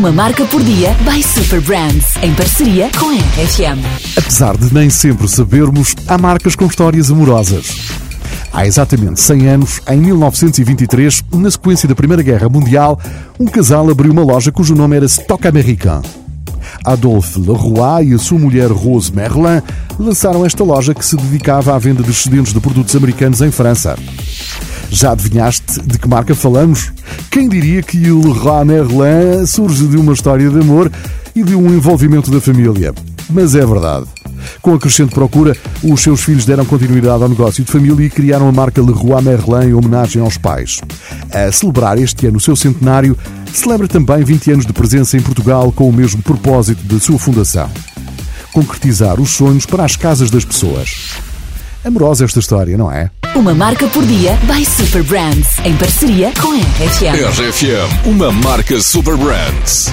Uma marca por dia by Super Brands, em parceria com a RFM. Apesar de nem sempre sabermos, há marcas com histórias amorosas. Há exatamente 100 anos, em 1923, na sequência da Primeira Guerra Mundial, um casal abriu uma loja cujo nome era Stock American. Adolphe Leroy e a sua mulher Rose Merlin lançaram esta loja que se dedicava à venda de excedentes de produtos americanos em França. Já adivinhaste de que marca falamos? Quem diria que o Leroy Merlin surge de uma história de amor e de um envolvimento da família? Mas é verdade. Com a crescente procura, os seus filhos deram continuidade ao negócio de família e criaram a marca Leroy Merlin em homenagem aos pais. A celebrar este ano o seu centenário, celebra também 20 anos de presença em Portugal com o mesmo propósito da sua fundação. Concretizar os sonhos para as casas das pessoas. Amorosa esta história, não é? Uma marca por dia by Super Brands, em parceria com a RFM. RFM, uma marca Super Brands.